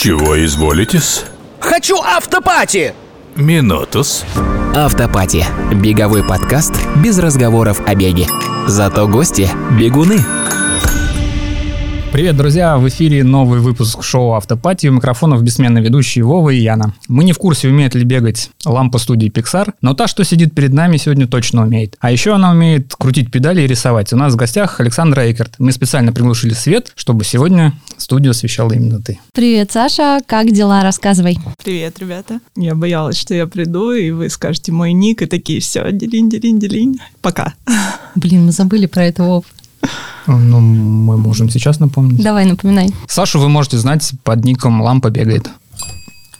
Чего изволитесь? Хочу автопати! Минутус. Автопати. Беговой подкаст без разговоров о беге. Зато гости – бегуны. Привет, друзья! В эфире новый выпуск шоу «Автопати». У микрофонов бессменные ведущие Вова и Яна. Мы не в курсе, умеет ли бегать лампа студии Pixar, но та, что сидит перед нами, сегодня точно умеет. А еще она умеет крутить педали и рисовать. У нас в гостях Александра Эйкерт. Мы специально приглушили свет, чтобы сегодня студию освещала именно ты. Привет, Саша, как дела? Рассказывай. Привет, ребята. Я боялась, что я приду, и вы скажете мой ник, и такие, все, делинь, делинь, делинь. Пока. Блин, мы забыли про это, Вов. Ну, мы можем сейчас напомнить. Давай, напоминай. Сашу вы можете знать под ником «Лампа бегает».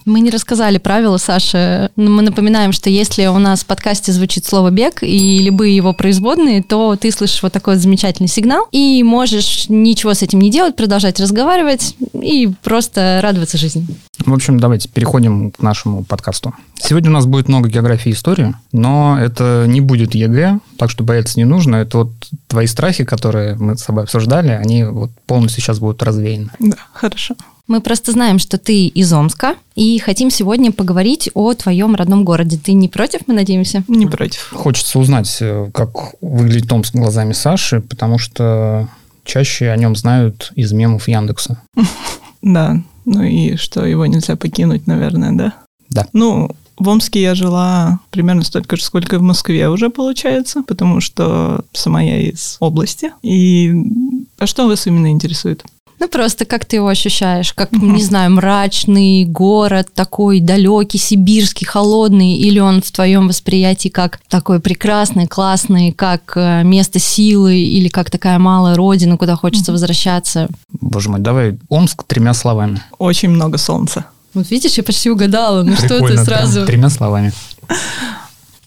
Мы не рассказали правила, Саша. Но Мы напоминаем, что если у нас в подкасте звучит слово «бег» и любые его производные, то ты слышишь вот такой вот замечательный сигнал и можешь ничего с этим не делать, продолжать разговаривать и просто радоваться жизни. В общем, давайте переходим к нашему подкасту. Сегодня у нас будет много географии и истории, но это не будет ЕГЭ, так что бояться не нужно. Это вот твои страхи, которые мы с тобой обсуждали, они вот полностью сейчас будут развеяны. Да, хорошо. Мы просто знаем, что ты из Омска, и хотим сегодня поговорить о твоем родном городе. Ты не против, мы надеемся? Не против. Хочется узнать, э, как выглядит Омск глазами Саши, потому что чаще о нем знают из мемов Яндекса. Да, ну и что, его нельзя покинуть, наверное, да? Да. Ну, в Омске я жила примерно столько же, сколько и в Москве уже получается, потому что сама я из области. И а что вас именно интересует? Ну, просто как ты его ощущаешь? Как, не знаю, мрачный город, такой далекий, сибирский, холодный, или он в твоем восприятии как такой прекрасный, классный, как э, место силы, или как такая малая родина, куда хочется возвращаться? Боже мой, давай Омск тремя словами. Очень много солнца. Вот видишь, я почти угадала, ну что ты Прикольно, сразу... прям тремя словами.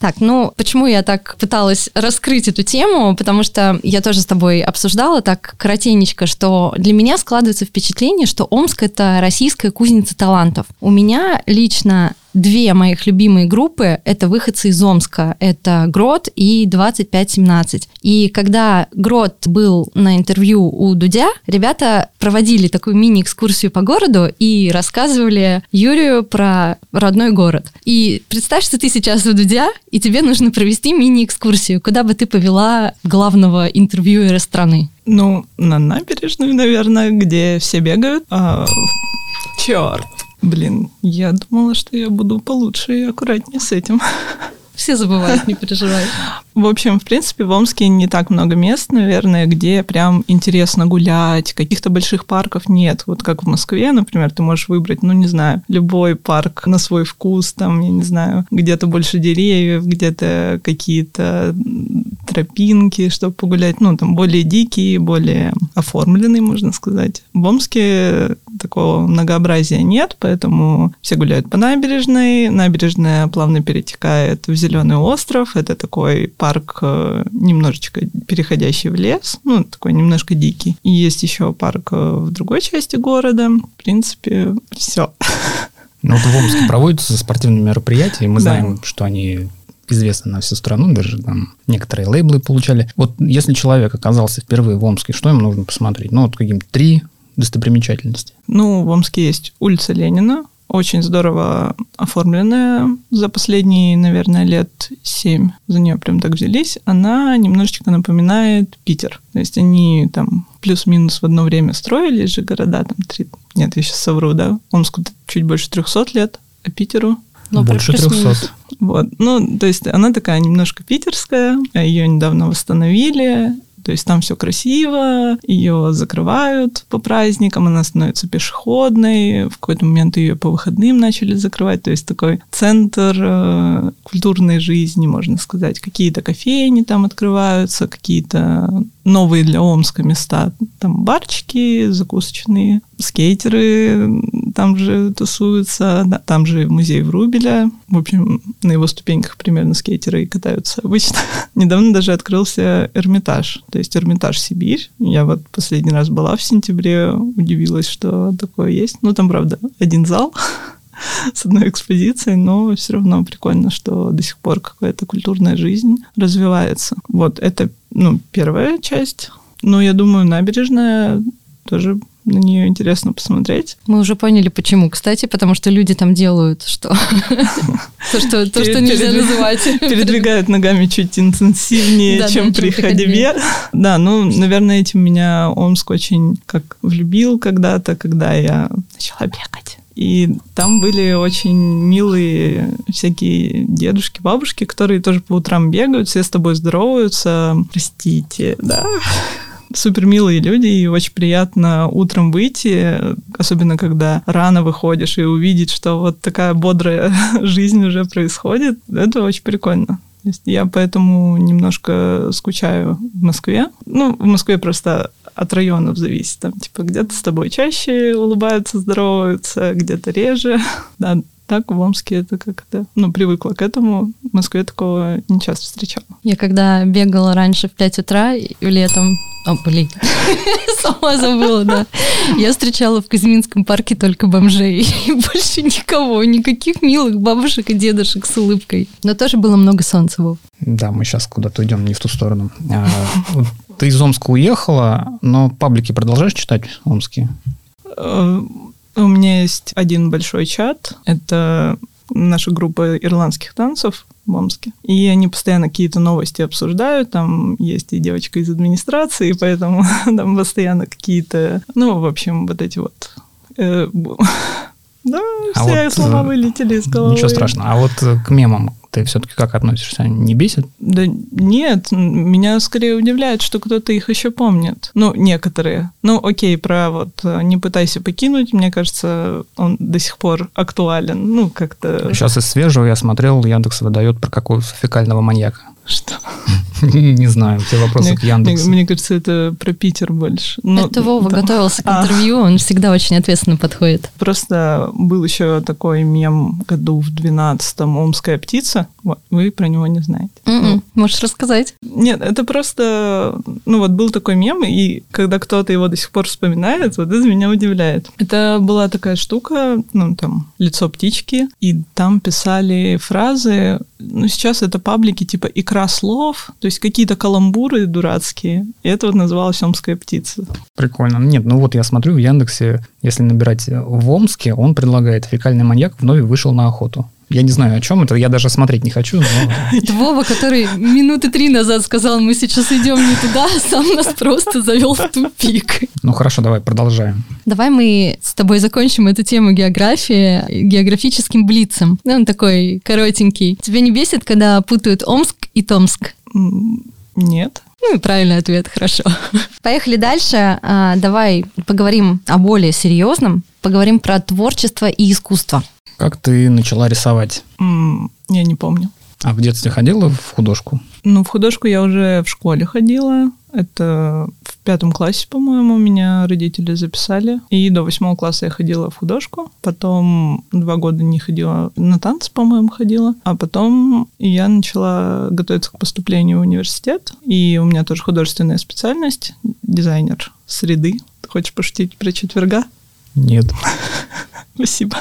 Так, ну почему я так пыталась раскрыть эту тему? Потому что я тоже с тобой обсуждала так коротенечко, что для меня складывается впечатление, что Омск это российская кузница талантов. У меня лично две моих любимые группы — это выходцы из Омска. Это Грот и 2517. И когда Грот был на интервью у Дудя, ребята проводили такую мини-экскурсию по городу и рассказывали Юрию про родной город. И представь, что ты сейчас у Дудя, и тебе нужно провести мини-экскурсию. Куда бы ты повела главного интервьюера страны? Ну, на набережную, наверное, где все бегают. А, черт. Блин, я думала, что я буду получше и аккуратнее с этим. Все забывают, не переживай. В общем, в принципе, в Омске не так много мест, наверное, где прям интересно гулять. Каких-то больших парков нет. Вот как в Москве, например, ты можешь выбрать, ну, не знаю, любой парк на свой вкус, там, я не знаю, где-то больше деревьев, где-то какие-то тропинки, чтобы погулять, ну, там, более дикие, более оформленные, можно сказать. В Омске такого многообразия нет, поэтому все гуляют по набережной. Набережная плавно перетекает в Зеленый остров. Это такой парк э, немножечко переходящий в лес, ну, такой немножко дикий. И есть еще парк э, в другой части города. В принципе, все. Ну, вот в Омске проводятся спортивные мероприятия, и мы Да. знаем, что они известны на всю страну, даже там некоторые лейблы получали. Вот если человек оказался впервые в Омске, что ему нужно посмотреть? Ну, вот какие-нибудь три достопримечательности. Ну, в Омске есть улица Ленина, очень здорово оформленная за последние, наверное, лет семь. За нее прям так взялись. Она немножечко напоминает Питер. То есть они там плюс-минус в одно время строились же города, там три... Нет, я сейчас совру, да? Омску чуть больше 300 лет, а Питеру Ну, Больше плюс-минус. 300. Вот. Ну, то есть она такая немножко питерская, ее недавно восстановили, то есть там все красиво, ее закрывают по праздникам, она становится пешеходной, в какой-то момент ее по выходным начали закрывать, то есть такой центр э, культурной жизни, можно сказать. Какие-то кофейни там открываются, какие-то новые для Омска места, там барчики закусочные, скейтеры там же тусуются, там же музей Врубеля. В общем, на его ступеньках примерно скейтеры и катаются обычно. Недавно даже открылся Эрмитаж, то есть Эрмитаж Сибирь. Я вот последний раз была в сентябре, удивилась, что такое есть. Ну, там, правда, один зал, с одной экспозицией, но все равно прикольно, что до сих пор какая-то культурная жизнь развивается. Вот это, ну, первая часть. Но я думаю, набережная тоже на нее интересно посмотреть. Мы уже поняли, почему. Кстати, потому что люди там делают что? То, что, то, что нельзя называть. Передвигают ногами чуть интенсивнее, чем при ходьбе. Да, ну, наверное, этим меня Омск очень как влюбил когда-то, когда я начала бегать. И там были очень милые всякие дедушки, бабушки, которые тоже по утрам бегают, все с тобой здороваются. Простите, да. Супер милые люди, и очень приятно утром выйти, особенно когда рано выходишь и увидеть, что вот такая бодрая жизнь уже происходит. Это очень прикольно. Я поэтому немножко скучаю в Москве. Ну, в Москве просто от районов зависит. Там, типа, где-то с тобой чаще улыбаются, здороваются, где-то реже. Да, так в Омске это как-то, ну, привыкла к этому. В Москве такого не часто встречала. Я когда бегала раньше в 5 утра и летом... О, блин, сама забыла, да. Я встречала в Казиминском парке только бомжей. И больше никого, никаких милых бабушек и дедушек с улыбкой. Но тоже было много солнца, Вов. Да, мы сейчас куда-то идем не в ту сторону. Ты из Омска уехала, но паблики продолжаешь читать омские? Э, У меня есть один большой чат. Это наша группа ирландских танцев в Омске. И они постоянно какие-то новости обсуждают. Там есть и девочка из администрации, поэтому там постоянно какие-то... Ну, в общем, вот эти вот... Да, А все вот, слова э, вылетели из головы. Ничего страшного. А вот э, к мемам ты все-таки как относишься? Не бесит? Да нет, меня скорее удивляет, что кто-то их еще помнит. Ну, некоторые. Ну, окей, про вот э, «Не пытайся покинуть», мне кажется, он до сих пор актуален. Ну, как-то... Сейчас из свежего я смотрел, Яндекс выдает про какого-то фекального маньяка. Что? Не знаю, все вопросы к Яндексу. мне- кажется, это про Питер больше. Ну, Это Вова готовился к А. интервью, он всегда очень ответственно подходит. Просто был еще такой мем году в 12-м «Омская птица». Вы про него не знаете. М-м, Можешь рассказать? Нет, это просто, ну вот был такой мем, и когда кто-то его до сих пор вспоминает, вот это меня удивляет. Это была такая штука, ну там, лицо птички, и там писали фразы, ну сейчас это паблики типа «икра слов», то есть какие-то каламбуры дурацкие, и это вот называлось «Омская птица». Прикольно. Нет, ну вот я смотрю в Яндексе, если набирать в Омске, он предлагает фекальный маньяк вновь вышел на охоту. Я не знаю, о чем это, я даже смотреть не хочу, но Это Вова, который минуты три назад сказал, мы сейчас идем не туда, а сам нас просто завел в тупик. ну хорошо, давай продолжаем. Давай мы с тобой закончим эту тему географии географическим блицем. Ну, он такой коротенький. Тебя не бесит, когда путают Омск и Томск? Нет. Ну и правильный ответ, хорошо. Поехали дальше. А, Давай поговорим о более серьезном. Поговорим про творчество и искусство. Как ты начала рисовать? М, Я не помню. А в детстве ходила в художку? Ну, в художку я уже в школе ходила. Это в пятом классе, по-моему, меня родители записали. И до восьмого класса я ходила в художку. Потом два года не ходила на танцы, по-моему, ходила. А потом я начала готовиться к поступлению в университет. И у меня тоже художественная специальность. Дизайнер среды. Ты хочешь пошутить про четверга? Нет. Спасибо.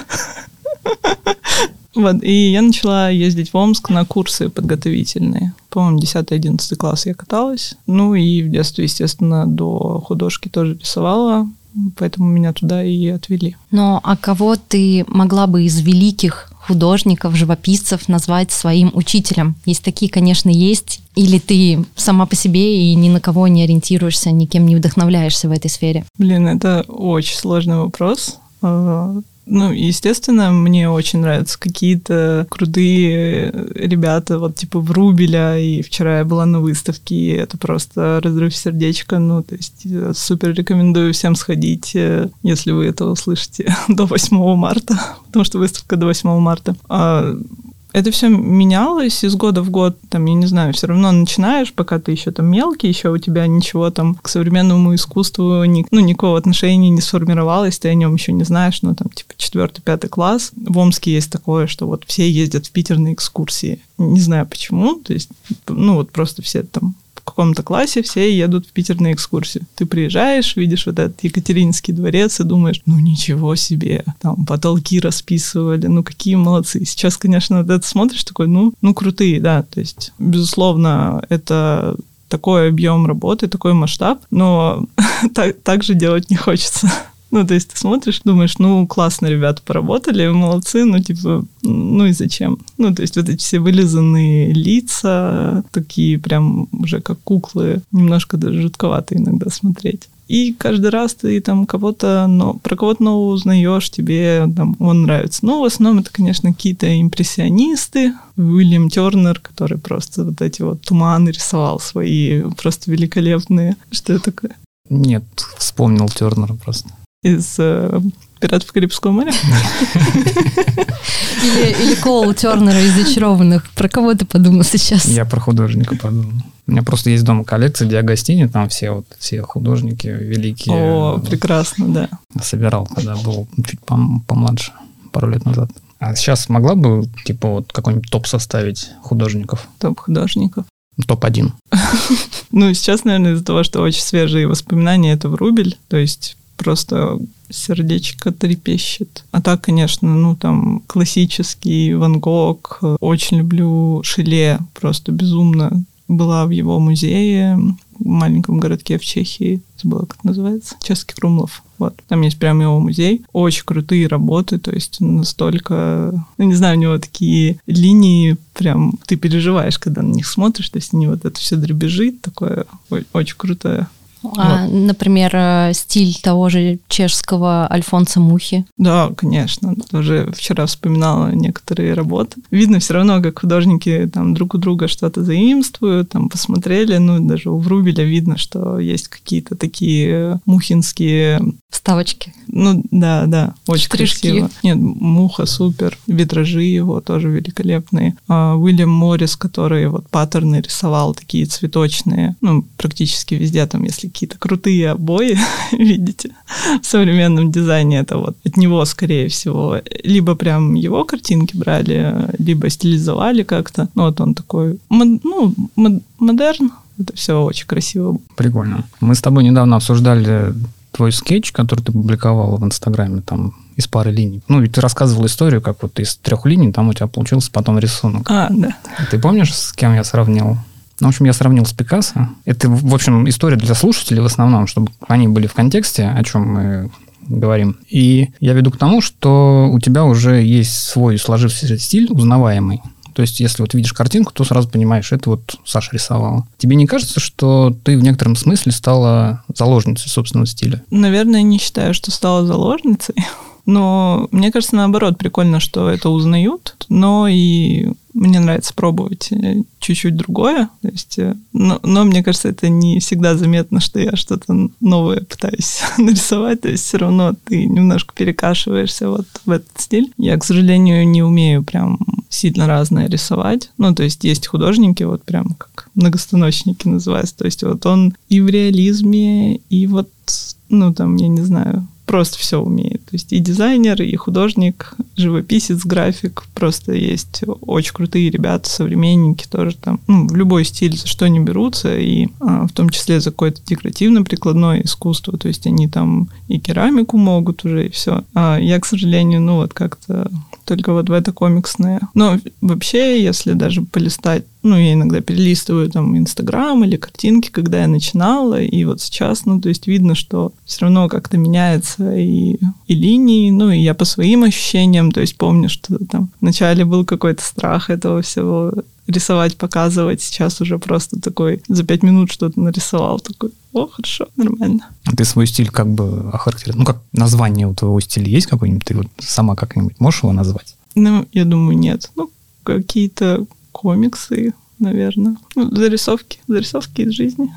Вот, и я начала ездить в Омск на курсы подготовительные. По-моему, 10-11 класс я каталась. Ну и в детстве, естественно, до художки тоже рисовала, поэтому меня туда и отвели. Но а кого ты могла бы из великих художников, живописцев назвать своим учителем? Есть такие, конечно, есть. Или ты сама по себе и ни на кого не ориентируешься, никем не вдохновляешься в этой сфере? Блин, это очень сложный вопрос. Ну, естественно, мне очень нравятся какие-то крутые ребята, вот типа Врубеля, и вчера я была на выставке, и это просто разрыв сердечка, ну, то есть э, супер рекомендую всем сходить, э, если вы это услышите до 8 марта, потому что выставка до 8 марта. А, это все менялось из года в год, там, я не знаю, все равно начинаешь, пока ты еще там мелкий, еще у тебя ничего там к современному искусству, ни, ну, никакого отношения не сформировалось, ты о нем еще не знаешь, ну, там, типа, четвертый, пятый класс. В Омске есть такое, что вот все ездят в Питер на экскурсии. Не знаю почему, то есть, ну, вот просто все там каком-то классе все едут в Питер на экскурсию. Ты приезжаешь, видишь вот этот Екатеринский дворец и думаешь, ну ничего себе, там потолки расписывали, ну какие молодцы. Сейчас, конечно, вот смотришь такой, ну, ну крутые, да, то есть, безусловно, это такой объем работы, такой масштаб, но так, так же делать не хочется. Ну, то есть ты смотришь, думаешь, ну, классно ребята поработали, молодцы, ну, типа, ну и зачем? Ну, то есть вот эти все вылизанные лица, такие прям уже как куклы, немножко даже жутковато иногда смотреть. И каждый раз ты там кого-то, но, про кого-то нового узнаешь, тебе там он нравится. Ну, в основном это, конечно, какие-то импрессионисты. Уильям Тернер, который просто вот эти вот туманы рисовал свои, просто великолепные. Что это такое? Нет, вспомнил Тернера просто. Из э, «Пиратов Карибского моря»? Или, или Коул Тернера из «Зачарованных». Про кого ты подумал сейчас? Я про художника подумал. У меня просто есть дома коллекция Диагостини, там все вот все художники великие. О, прекрасно, да. Собирал, когда был чуть пом- помладше, пару лет назад. А сейчас могла бы, типа, вот какой-нибудь топ составить художников? Топ художников. Топ-1. Ну, сейчас, наверное, из-за того, что очень свежие воспоминания, это Врубель. То есть просто сердечко трепещет. А так, конечно, ну там классический Ван Гог. Очень люблю Шиле, просто безумно. Была в его музее в маленьком городке в Чехии. Забыла, как называется. Чешский Крумлов. Вот. Там есть прям его музей. Очень крутые работы, то есть настолько... Ну, не знаю, у него такие линии, прям ты переживаешь, когда на них смотришь, то есть не вот это все дребезжит, такое очень крутое а, вот. Например, э, стиль того же чешского Альфонса Мухи. Да, конечно. Тоже вчера вспоминала некоторые работы. Видно все равно, как художники там друг у друга что-то заимствуют, там посмотрели, ну, даже у Врубеля видно, что есть какие-то такие мухинские... Вставочки. Ну, да, да, очень Штришки. красиво. Нет, Муха супер, витражи его тоже великолепные. А, Уильям Моррис, который вот паттерны рисовал, такие цветочные, ну, практически везде там, если какие-то крутые обои, видите, в современном дизайне. Это вот от него, скорее всего. Либо прям его картинки брали, либо стилизовали как-то. Ну, вот он такой, мод, ну, мод, модерн. Это все очень красиво. Прикольно. Мы с тобой недавно обсуждали твой скетч, который ты публиковала в Инстаграме, там из пары линий. Ну, и ты рассказывал историю, как вот из трех линий там у тебя получился потом рисунок. А, да. Ты помнишь, с кем я сравнил? Ну, в общем, я сравнил с Пикассо. Это, в общем, история для слушателей в основном, чтобы они были в контексте, о чем мы говорим. И я веду к тому, что у тебя уже есть свой сложившийся стиль, узнаваемый. То есть, если вот видишь картинку, то сразу понимаешь, это вот Саша рисовала. Тебе не кажется, что ты в некотором смысле стала заложницей собственного стиля? Наверное, не считаю, что стала заложницей. Но мне кажется, наоборот, прикольно, что это узнают, но и мне нравится пробовать э, чуть-чуть другое. То есть, э, но, но мне кажется, это не всегда заметно, что я что-то новое пытаюсь нарисовать. То есть все равно ты немножко перекашиваешься вот в этот стиль. Я, к сожалению, не умею прям сильно разное рисовать. Ну, то есть есть художники, вот прям как многостаночники называются. То есть вот он и в реализме, и вот, ну, там, я не знаю, просто все умеет. То есть и дизайнер, и художник, живописец, график. Просто есть очень крутые ребята, современники тоже там. Ну, в любой стиль за что они берутся, и а, в том числе за какое-то декоративно-прикладное искусство. То есть они там и керамику могут уже, и все. А я, к сожалению, ну вот как-то только вот в это комиксное. Но вообще, если даже полистать, ну, я иногда перелистываю там Инстаграм или картинки, когда я начинала, и вот сейчас, ну, то есть видно, что все равно как-то меняется и, и линии, ну, и я по своим ощущениям, то есть помню, что там вначале был какой-то страх этого всего рисовать, показывать. Сейчас уже просто такой за пять минут что-то нарисовал. Такой, о, хорошо, нормально. А ты свой стиль как бы охарактеризовал? Ну, как название у твоего стиля есть какой-нибудь? Ты вот сама как-нибудь можешь его назвать? Ну, я думаю, нет. Ну, какие-то комиксы, наверное. Ну, зарисовки, зарисовки из жизни.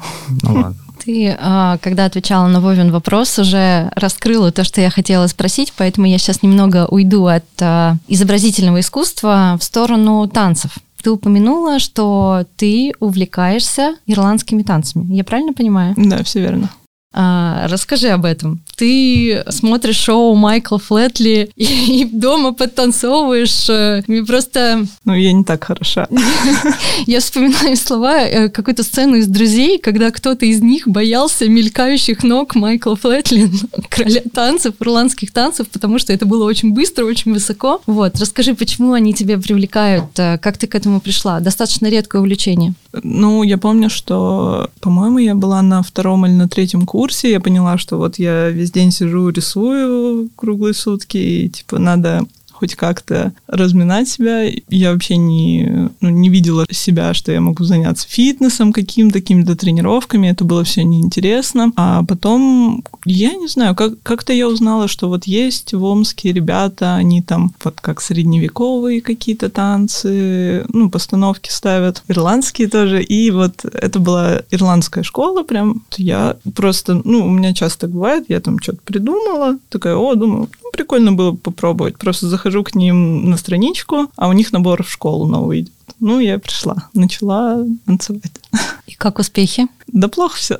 Ну, ладно. Ты, а, когда отвечала на Вовин вопрос, уже раскрыла то, что я хотела спросить, поэтому я сейчас немного уйду от а, изобразительного искусства в сторону танцев. Ты упомянула, что ты увлекаешься ирландскими танцами. Я правильно понимаю? Да, все верно. А, расскажи об этом. Ты смотришь шоу Майкла Флетли и, и дома подтанцовываешь. э, Мне просто... Ну, я не так хороша. Я вспоминаю слова э, какую-то сцену из «Друзей», когда кто-то из них боялся мелькающих ног Майкла Флетли, короля танцев, ирландских танцев, потому что это было очень быстро, очень высоко. Вот, расскажи, почему они тебя привлекают, э, как ты к этому пришла? Достаточно редкое увлечение. Ну, я помню, что, по-моему, я была на втором или на третьем курсе, я поняла, что вот я весь день сижу, рисую круглые сутки, и, типа, надо хоть как-то разминать себя. Я вообще не, ну, не видела себя, что я могу заняться фитнесом каким-то, какими-то тренировками. Это было все неинтересно. А потом, я не знаю, как- как-то я узнала, что вот есть в Омске ребята, они там вот как средневековые какие-то танцы, ну, постановки ставят, ирландские тоже. И вот это была ирландская школа прям. Я просто, ну, у меня часто бывает, я там что-то придумала, такая, о, думаю, ну, прикольно было бы попробовать. Просто захожу к ним на страничку, а у них набор в школу новый идет. Ну, я пришла, начала танцевать. И как успехи? Да плохо все.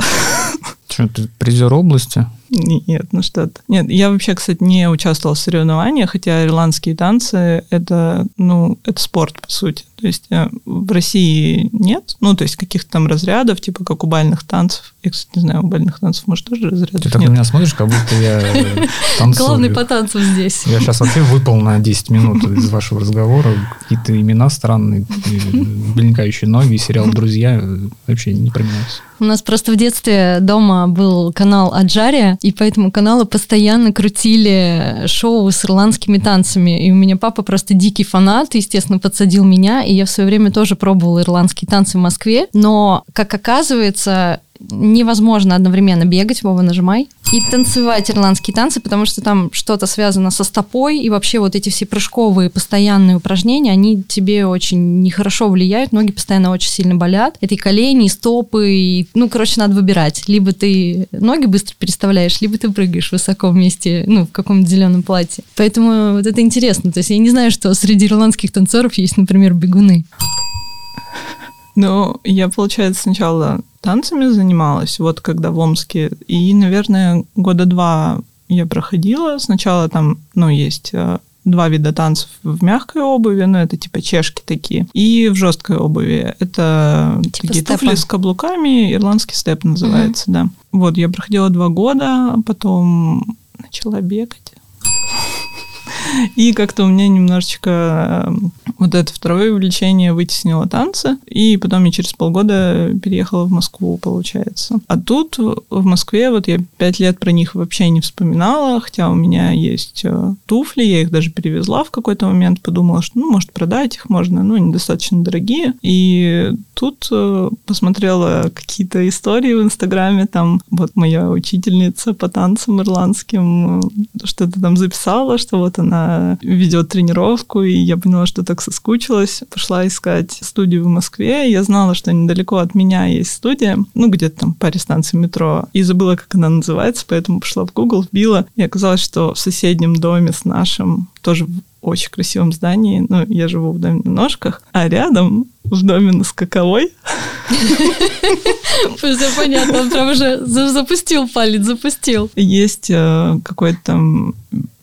Что, ты призер области? Нет, ну что-то. Нет, я вообще, кстати, не участвовала в соревнованиях, хотя ирландские танцы — это, ну, это спорт, по сути. То есть э, в России нет, ну, то есть каких-то там разрядов, типа как у бальных танцев. Я, кстати, не знаю, у бальных танцев, может, тоже разрядов Ты так нет. на меня смотришь, как будто я э, танцую. Главный по танцам здесь. Я сейчас вообще выпал на 10 минут из вашего разговора. Какие-то имена странные, блинкающие ноги, сериал «Друзья» э, вообще не променялся. У нас просто в детстве дома был канал Аджария, и по этому каналу постоянно крутили шоу с ирландскими танцами. И у меня папа просто дикий фанат, естественно, подсадил меня, и я в свое время тоже пробовала ирландские танцы в Москве. Но, как оказывается, невозможно одновременно бегать, Вова, нажимай, и танцевать ирландские танцы, потому что там что-то связано со стопой, и вообще вот эти все прыжковые постоянные упражнения, они тебе очень нехорошо влияют, ноги постоянно очень сильно болят. Это и колени, и стопы, и, ну, короче, надо выбирать. Либо ты ноги быстро переставляешь, либо ты прыгаешь высоко вместе, ну, в каком-то зеленом платье. Поэтому вот это интересно. То есть я не знаю, что среди ирландских танцоров есть, например, бегуны. Ну, я, получается, сначала танцами занималась, вот когда в Омске, и, наверное, года два я проходила. Сначала там, ну, есть э, два вида танцев в мягкой обуви, ну, это типа чешки такие, и в жесткой обуви. Это Типа такие степа. туфли с каблуками, ирландский степ называется, да. Вот, я проходила два года, а потом начала бегать. И как-то у меня немножечко э, вот это второе увлечение вытеснило танцы. И потом я через полгода переехала в Москву, получается. А тут в Москве вот я пять лет про них вообще не вспоминала, хотя у меня есть э, туфли, я их даже перевезла в какой-то момент, подумала, что ну, может продать их можно, ну, они достаточно дорогие. И тут э, посмотрела какие-то истории в Инстаграме, там вот моя учительница по танцам ирландским э, что-то там записала, что вот она ведет тренировку, и я поняла, что так соскучилась. Пошла искать студию в Москве. Я знала, что недалеко от меня есть студия, ну, где-то там паре станций метро. И забыла, как она называется, поэтому пошла в Google, вбила. И оказалось, что в соседнем доме с нашим, тоже в очень красивом здании, ну, я живу в доме на ножках, а рядом в доме на скаковой Все понятно, он прям уже за- запустил палец, запустил. есть э, какой-то там,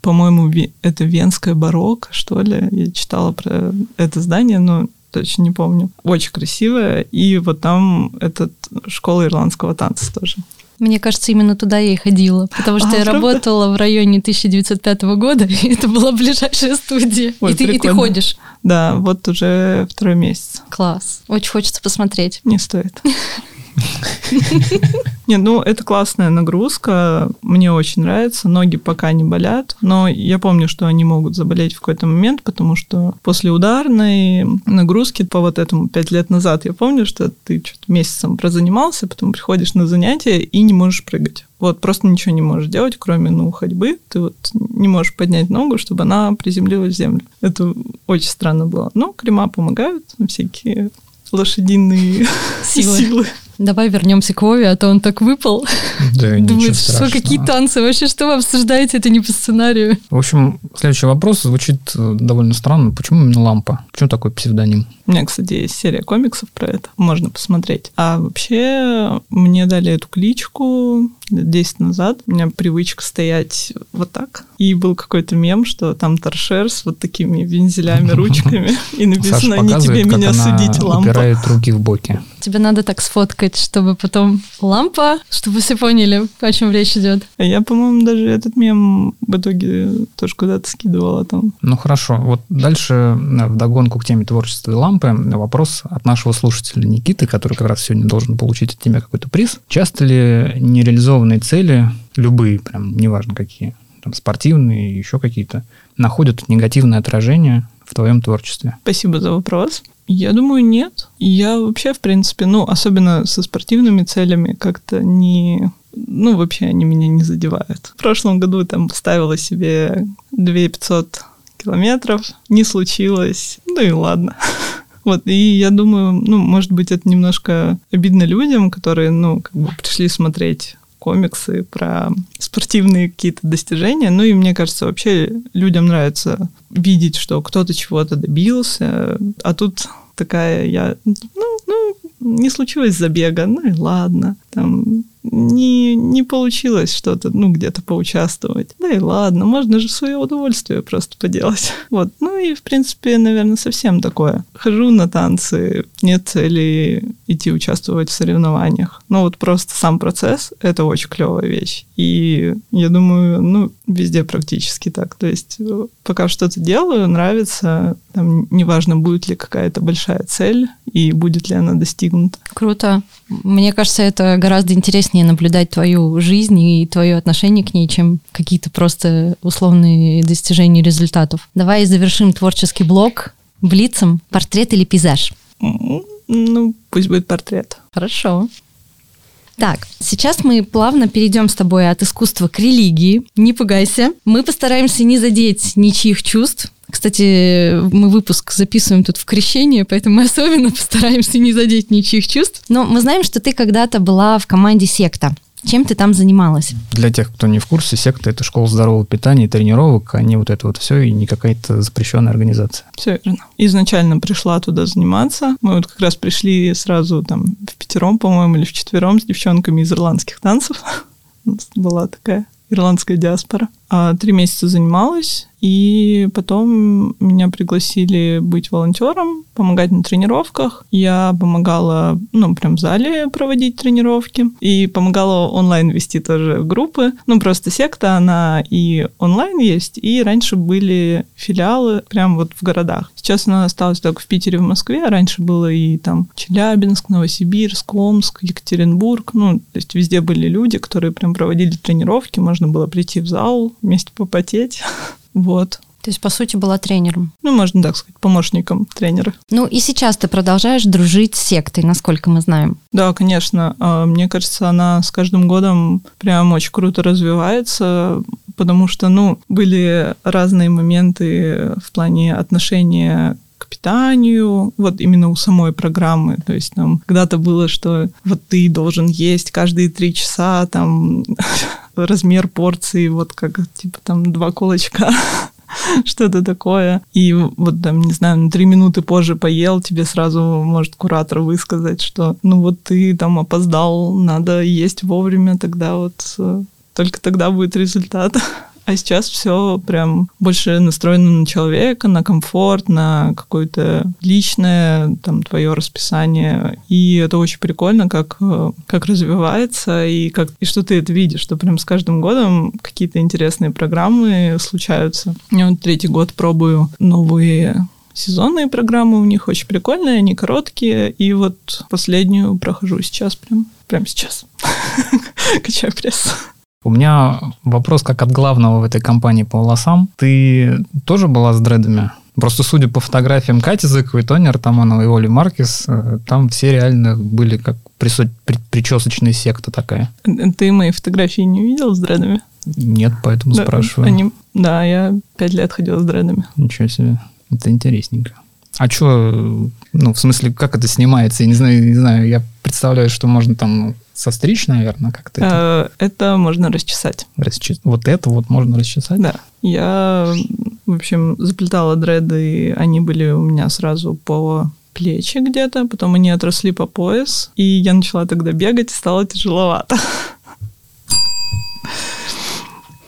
по-моему, это венское барокко, что ли. Я читала про это здание, но точно не помню. Очень красивое. И вот там этот школа ирландского танца тоже. Мне кажется, именно туда я и ходила, потому что А, я правда? работала в районе 1905 года, и это была ближайшая студия. Ой, и, ты, и ты прикольно. ходишь. Да, вот уже второй месяц. Класс. Очень хочется посмотреть. Не стоит. Не, ну это классная нагрузка, мне очень нравится, ноги пока не болят, но я помню, что они могут заболеть в какой-то момент, потому что после ударной нагрузки по вот этому пять лет назад, я помню, что ты что-то месяцем прозанимался, потом приходишь на занятия и не можешь прыгать. Вот просто ничего не можешь делать, кроме, ну, ходьбы. Ты вот не можешь поднять ногу, чтобы она приземлилась в землю. Это очень странно было. Но крема помогают, всякие лошадиные Силы. силы. Давай вернемся к Вове, а то он так выпал. Да, ничего Думает, что страшного. какие танцы, вообще что вы обсуждаете, это не по сценарию. В общем, следующий вопрос звучит э, довольно странно. Почему именно лампа? Почему такой псевдоним? У меня, кстати, есть серия комиксов про это, можно посмотреть. А вообще, мне дали эту кличку лет 10 назад. У меня привычка стоять вот так. И был какой-то мем, что там торшер с вот такими вензелями, ручками. И Саша написано, не тебе показывает, как меня она судить, лампа. упирает руки в боки. Тебе надо так сфоткать, чтобы потом лампа, чтобы все поняли, о чем речь идет. А я, по-моему, даже этот мем в итоге тоже куда-то скидывала там. Ну хорошо, вот дальше э, в догонку к теме творчества и лампы вопрос от нашего слушателя Никиты, который как раз сегодня должен получить от тебя какой-то приз. Часто ли нереализованные цели, любые, прям неважно какие, там, спортивные, еще какие-то, находят негативное отражение в твоем творчестве? Спасибо за вопрос. Я думаю, нет. Я вообще, в принципе, ну, особенно со спортивными целями, как-то не... Ну, вообще они меня не задевают. В прошлом году там ставила себе 2500 километров, не случилось, ну и ладно. Вот, и я думаю, ну, может быть, это немножко обидно людям, которые, ну, как бы пришли смотреть комиксы про спортивные какие-то достижения. Ну и мне кажется, вообще людям нравится видеть, что кто-то чего-то добился, а тут такая я, ну, ну, не случилось забега, ну и ладно, там не, не получилось что-то, ну, где-то поучаствовать. Да и ладно, можно же свое удовольствие просто поделать. Вот, ну и, в принципе, наверное, совсем такое. Хожу на танцы, нет цели идти участвовать в соревнованиях. Но вот просто сам процесс — это очень клевая вещь. И я думаю, ну, везде практически так. То есть э, пока что-то делаю, нравится, там, неважно, будет ли какая-то большая цель и будет ли она достигнута. Круто. Мне кажется, это гораздо интереснее наблюдать твою жизнь и твое отношение к ней, чем какие-то просто условные достижения результатов. Давай завершим творческий блок блицем. Портрет или пейзаж? Ну, пусть будет портрет. Хорошо. Так, сейчас мы плавно перейдем с тобой от искусства к религии. Не пугайся. Мы постараемся не задеть ничьих чувств. Кстати, мы выпуск записываем тут в крещение, поэтому мы особенно постараемся не задеть ничьих чувств. Но мы знаем, что ты когда-то была в команде секта. Чем ты там занималась? Для тех, кто не в курсе, секта – это школа здорового питания и тренировок, а не вот это вот все, и не какая-то запрещенная организация. Все верно. Изначально пришла туда заниматься. Мы вот как раз пришли сразу там в пятером, по-моему, или в четвером с девчонками из ирландских танцев. У нас была такая ирландская диаспора. А три месяца занималась, и потом меня пригласили быть волонтером, помогать на тренировках. Я помогала, ну, прям в зале проводить тренировки, и помогала онлайн вести тоже группы. Ну, просто секта, она и онлайн есть, и раньше были филиалы прям вот в городах. Сейчас она осталась только в Питере, в Москве, а раньше было и там Челябинск, Новосибирск, Омск, Екатеринбург. Ну, то есть везде были люди, которые прям проводили тренировки, можно было прийти в зал, вместе попотеть. Вот. То есть, по сути, была тренером. Ну, можно так сказать, помощником тренера. Ну и сейчас ты продолжаешь дружить с сектой, насколько мы знаем. Да, конечно. А, Мне кажется, она с каждым годом прям очень круто развивается, потому что, ну, были разные моменты в плане отношения к питанию, вот именно у самой программы. То есть там когда-то было, что вот ты должен есть каждые три часа, там размер порции, вот как типа там два кулачка что-то такое. И вот там, не знаю, на три минуты позже поел, тебе сразу может куратор высказать, что ну вот ты там опоздал, надо есть вовремя, тогда вот э, только тогда будет результат. А сейчас все прям больше настроено на человека, на комфорт, на какое-то личное там твое расписание. И это очень прикольно, как, э, как развивается и, как, и что ты это видишь, что прям с каждым годом какие-то интересные программы случаются. Я вот третий год пробую новые сезонные программы у них очень прикольные, они короткие, и вот последнюю прохожу сейчас прям, прям сейчас. Качаю пресс. У меня вопрос как от главного в этой компании по волосам. Ты тоже была с дредами? Просто судя по фотографиям Кати Зыковой, Тони Артамонова и Оли Маркис, э, там все реально были как присо- при- причесочная секта такая. Ты мои фотографии не видел с дредами? Нет, поэтому Да, спрашиваю. они- да, я пять лет ходила с дредами. Ничего себе. Это интересненько. А что, ну, в смысле, как это снимается? Я не знаю, не знаю, я представляю, что можно там состричь, наверное, как-то. это Э, Это можно расчесать. расчес- Вот это вот можно расчесать. Да. Я, в общем, заплетала дреды, и они были у меня сразу по плечи где-то, потом они отросли по пояс, и я начала тогда бегать, и стало тяжеловато.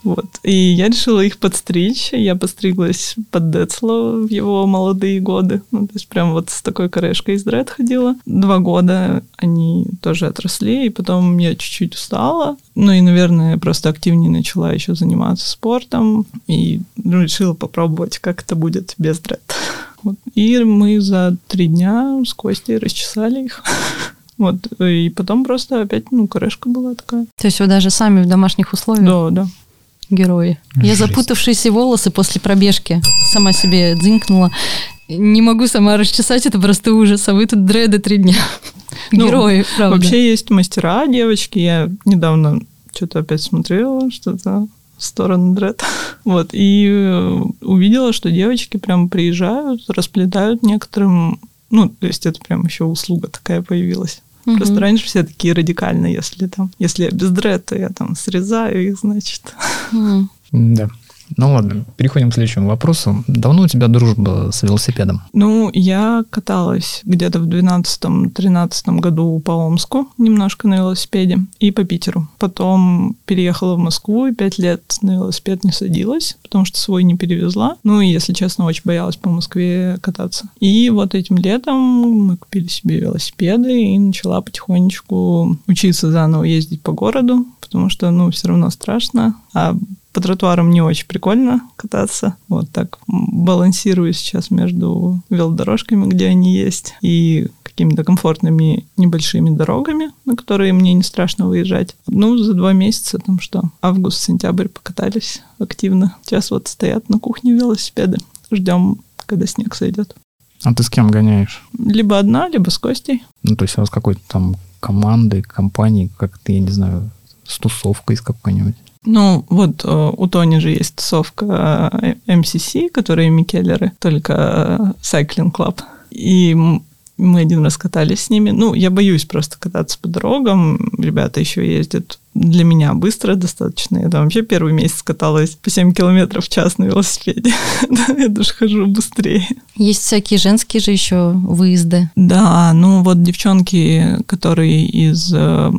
Вот. И я решила их подстричь. Я постриглась под Децло в его молодые годы. Ну, то есть прям вот с такой корешкой из дред ходила. Два года они тоже отросли, и потом я чуть-чуть устала. Ну и, наверное, просто активнее начала еще заниматься спортом. И ну, решила попробовать, как это будет без дред. Вот. И мы за три дня с Костей расчесали их. Вот. И потом просто опять, ну, корешка была такая. То есть вы даже сами в домашних условиях Да, да. Герои. Я Жесть. запутавшиеся волосы после пробежки сама себе дзынькнула. Не могу сама расчесать, это просто ужас. А вы тут дреды три дня. Ну, Герои, правда. Вообще есть мастера, девочки. Я недавно что-то опять смотрела, что-то в сторону дред. Вот. И э, увидела, что девочки прям приезжают, расплетают некоторым... Ну, то есть это прям еще услуга такая появилась. Мгм. Просто раньше все такие радикальные, если там, если я без дред, то я там срезаю их, значит. М. Да. Ну ладно, переходим к следующему вопросу. Давно у тебя дружба с велосипедом? Ну, я каталась где-то в 12-13 году по Омску немножко на велосипеде и по Питеру. Потом переехала в Москву и пять лет на велосипед не садилась, потому что свой не перевезла. Ну и, если честно, очень боялась по Москве кататься. И вот этим летом мы купили себе велосипеды и начала потихонечку учиться заново ездить по городу, потому что, ну, все равно страшно. А по тротуарам не очень прикольно кататься. Вот так балансирую сейчас между велодорожками, где они есть, и какими-то комфортными небольшими дорогами, на которые мне не страшно выезжать. Ну, за два месяца, там что, август-сентябрь покатались активно. Сейчас вот стоят на кухне велосипеды. Ждем, когда снег сойдет. А ты с кем гоняешь? Либо одна, либо с Костей. Ну, то есть у вас какой-то там команды, компании, как-то, я не знаю, с тусовкой с какой-нибудь? Ну, вот э, у Тони же есть тусовка э, MCC, которые Микеллеры, только э, Cycling Club. И мы один раз катались с ними. Ну, я боюсь просто кататься по дорогам. Ребята еще ездят для меня быстро достаточно. Я там вообще первый месяц каталась по 7 километров в час на велосипеде. Я даже хожу быстрее. Есть всякие женские же еще выезды. Да, ну вот девчонки, которые из э,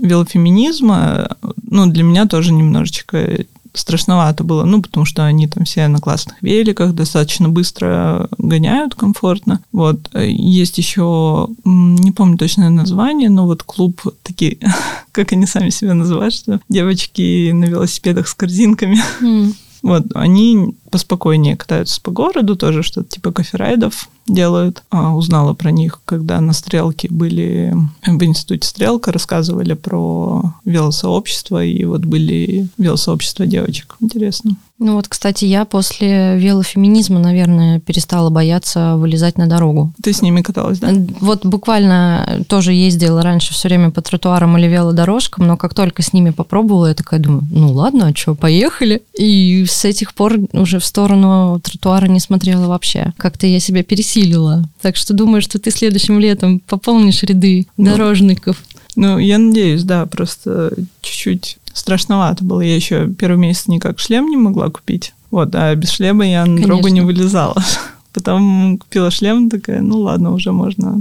велофеминизма, ну, для меня тоже немножечко страшновато было, ну, потому что они там все на классных великах, достаточно быстро гоняют комфортно. Вот. Есть еще, не помню точное название, но вот клуб такие, как они сами себя называют, что девочки на велосипедах с корзинками. М. Вот, они поспокойнее катаются по городу, тоже что-то типа коферайдов делают. А, узнала про них, когда на Стрелке были в институте Стрелка, рассказывали про велосообщество, и вот были велосообщества девочек. Интересно. Ну вот, кстати, я после велофеминизма, наверное, перестала бояться вылезать на дорогу. Ты с ними каталась, да? Вот буквально тоже ездила раньше все время по тротуарам или велодорожкам, но как только с ними попробовала, я такая думаю, ну ладно, а что, поехали. И с этих пор уже в сторону тротуара не смотрела вообще. Как-то я себя пересилила. Так что думаю, что ты следующим летом пополнишь ряды дорожников. Ну, я надеюсь, да, просто чуть-чуть страшновато было. Я еще первый месяц никак шлем не могла купить. Вот, а без шлема я на дорогу не Конечно. вылезала. Потом купила шлем, такая, ну ладно, уже можно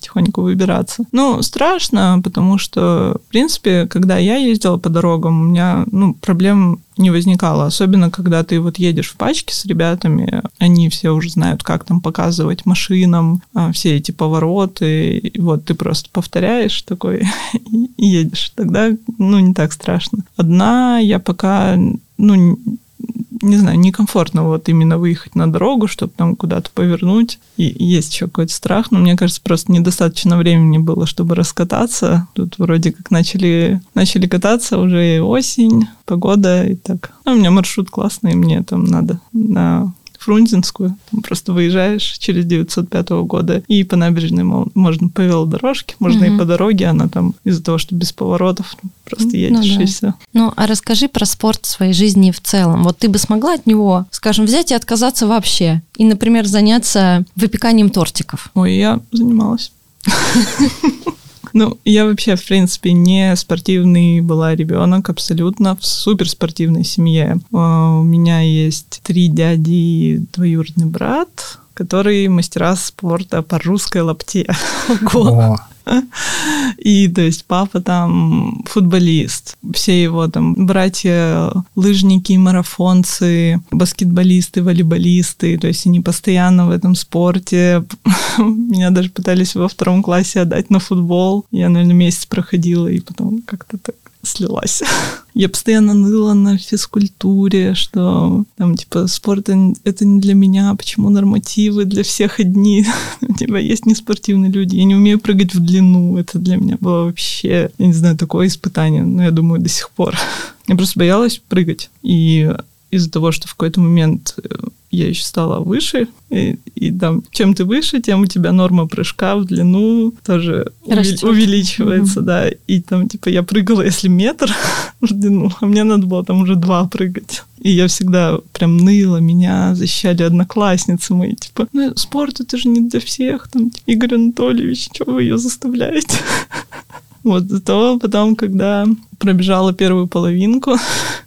потихоньку выбираться. Ну, страшно, потому что, в принципе, когда я ездила по дорогам, у меня, ну, проблем не возникало. Особенно, когда ты вот едешь в пачке с ребятами, они все уже знают, как там показывать машинам, а, все эти повороты. И вот ты просто повторяешь такой и едешь. Тогда, ну, не так страшно. Одна я пока, ну, не знаю, некомфортно вот именно выехать на дорогу, чтобы там куда-то повернуть. И есть еще какой-то страх, но мне кажется, просто недостаточно времени было, чтобы раскататься. Тут вроде как начали, начали кататься, уже осень, погода и так. Ну, у меня маршрут классный, мне там надо на Фрунзенскую, там просто выезжаешь через 905 года, и по набережной мол, можно по велодорожке, можно и Мгм. по дороге, она там из-за того, что без поворотов, просто Ну едешь да. и все. Ну, а расскажи про спорт в своей жизни в целом. Вот ты бы смогла от него, скажем, взять и отказаться вообще? И, например, заняться выпеканием тортиков? Ой, я занималась. Ну, я вообще, в принципе, не спортивный была ребенок, абсолютно в суперспортивной семье. А, У меня есть три дяди и двоюродный брат, которые мастера спорта по русской лапте. О, И, то есть, папа там футболист, все его там братья лыжники, марафонцы, баскетболисты, волейболисты, то есть они постоянно в этом спорте. Меня даже пытались во втором классе отдать на футбол. Я, наверное, месяц проходила, и потом как-то так слилась. Я постоянно ныла на физкультуре, что там, типа, спорт это- не для меня, почему нормативы для всех одни? Типа, есть неспортивные люди, я не умею прыгать в длину, это для меня было вообще, я не знаю, такое испытание, но я думаю, до сих пор. Я просто боялась прыгать, и из-за того, что в какой-то момент э, я еще стала выше, и, и там, чем ты выше, тем у тебя норма прыжка в длину тоже Растет. увеличивается, да. И там, типа, я прыгала, если метр в длину, а мне надо было там уже два прыгать. И я всегда прям ныла, меня защищали одноклассницы мои, типа, ну, спорт это же не для всех, там, типа, Игорь Анатольевич, что вы ее заставляете? Вот, зато потом, когда пробежала первую половинку,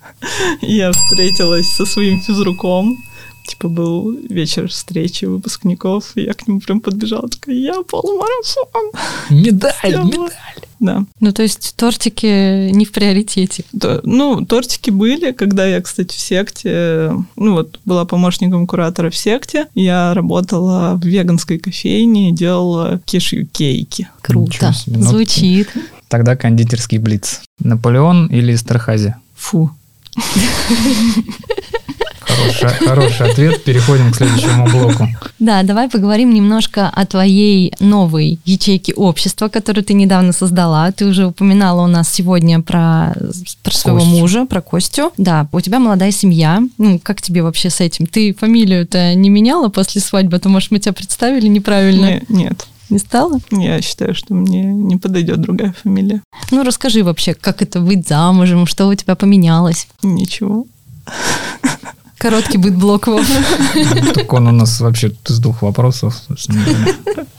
я встретилась со своим физруком. Типа был вечер встречи выпускников, и я к нему прям подбежала, такая, я полумарафон. медаль, Сделала. медаль. Да. Ну, то есть тортики не в приоритете. То- ну, тортики были, когда я, кстати, в секте, ну вот, была помощником куратора в секте, я работала в веганской кофейне и делала кешью кейки. Круто. себе. Ну, Звучит. Тогда кондитерский блиц. Наполеон или Эстерхази? Фу. Хороший, хороший ответ. Переходим к следующему блоку. Да, давай поговорим немножко о твоей новой ячейке общества, которую ты недавно создала. Ты уже упоминала у нас сегодня про, про своего Костю. мужа, про Костю. Да, у тебя молодая семья. Ну, как тебе вообще с этим? Ты фамилию-то не меняла после свадьбы? А то, может, мы тебя представили неправильно? Не- нет, Не стала? я считаю, что мне не подойдет другая фамилия. Ну, расскажи вообще, как это быть замужем, что у тебя поменялось? Ничего. Короткий будет блок Вов. Так он у нас вообще из двух вопросов.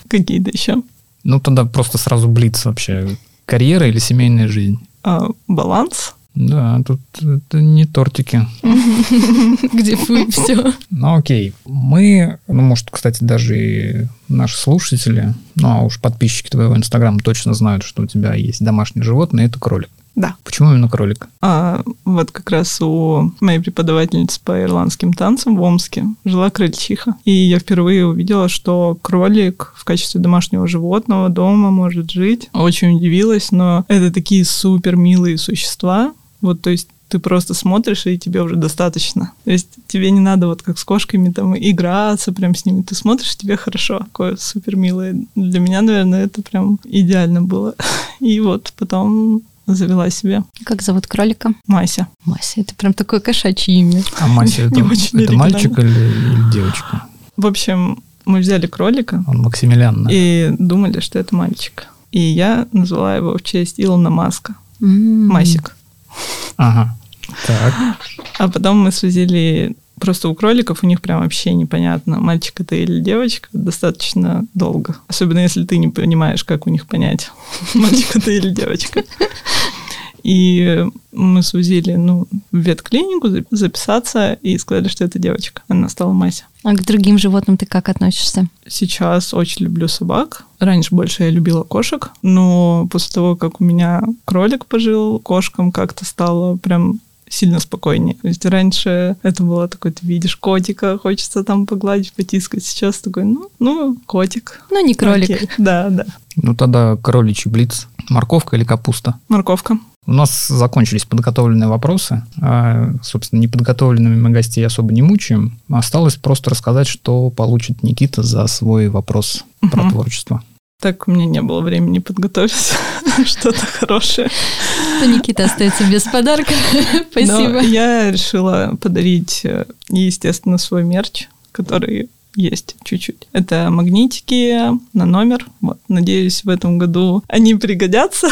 Какие-то еще. Ну, тогда просто сразу блиц вообще. Карьера или семейная жизнь? А, баланс. Да, тут это не тортики. Где вы все. Ну, окей. Мы, ну, может, кстати, даже и наши слушатели, ну, а уж подписчики твоего инстаграма точно знают, что у тебя есть домашнее животное, это кролик. Да. Почему именно кролик? А, вот как раз у моей преподавательницы по ирландским танцам в Омске жила крольчиха. И я впервые увидела, что кролик в качестве домашнего животного дома может жить. Очень удивилась, но это такие супер милые существа. Вот, то есть ты просто смотришь, и тебе уже достаточно. То есть тебе не надо вот как с кошками там играться прям с ними. Ты смотришь, тебе хорошо. Такое супер милое. Для меня, наверное, это прям идеально было. И вот потом завела себе Как зовут кролика? Мася. Мася. Это прям такое кошачье имя. А Мася, это, очень это мальчик или, или девочка? В общем, мы взяли кролика Он Максимилиан. да? и думали, что это мальчик. И я назвала его в честь Илона Маска. М. Масик. Ага. Так. А потом мы свозили... Просто у кроликов у них прям вообще непонятно, мальчик это или девочка, достаточно долго. Особенно если ты не понимаешь, как у них понять, мальчик это или девочка. И мы свозили ну, в ветклинику за- записаться и сказали, что это девочка. Она стала Мася. А к другим животным ты как относишься? Сейчас очень люблю собак. Раньше больше я любила кошек, но после того, как у меня кролик пожил, кошкам как-то стало прям сильно спокойнее. То есть раньше это было такое, ты видишь котика, хочется там погладить, потискать. Сейчас такой, ну, ну, котик. Ну, не кролик. Окей. Да, да. Ну, тогда кроличий блиц. Морковка или капуста? Морковка. У нас закончились подготовленные вопросы. А, собственно, неподготовленными мы гостей особо не мучаем. Осталось просто рассказать, что получит Никита за свой вопрос про Мгм. творчество. Так у меня не было времени подготовить что-то хорошее. То Никита остается без подарка. Но Спасибо. я решила подарить, э, естественно, свой мерч, который есть чуть-чуть. Это магнитики на номер. Вот. Надеюсь, в этом году они пригодятся.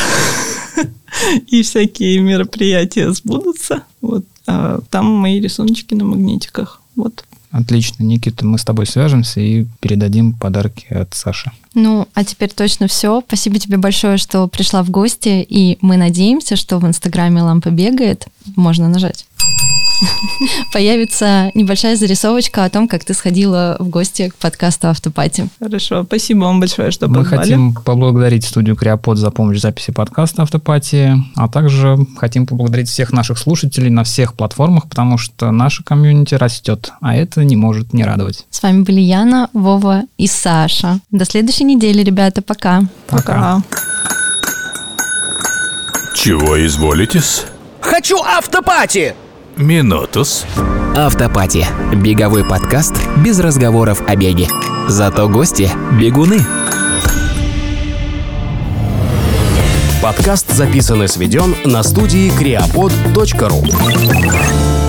И всякие мероприятия сбудутся. Вот. А там мои рисуночки на магнитиках. Вот. Отлично, Никита, мы с тобой свяжемся и передадим подарки от Саши. Ну, а теперь точно все. Спасибо тебе большое, что пришла в гости, и мы надеемся, что в Инстаграме лампа бегает. Можно нажать. Появится небольшая зарисовочка о том, как ты сходила в гости к подкасту «Автопати». Хорошо, спасибо вам большое, что Мы позвали. хотим поблагодарить студию Криопод за помощь в записи подкаста «Автопатии», а также хотим поблагодарить всех наших слушателей на всех платформах, потому что наша комьюнити растет, а это не может не радовать. С вами были Яна, Вова и Саша. До следующей недели, ребята. Пока. Пока. Чего изволитесь? Хочу автопати! Минутус. Автопати. Беговой подкаст без разговоров о беге. Зато гости – бегуны. Подкаст записан и сведен на студии creapod.ru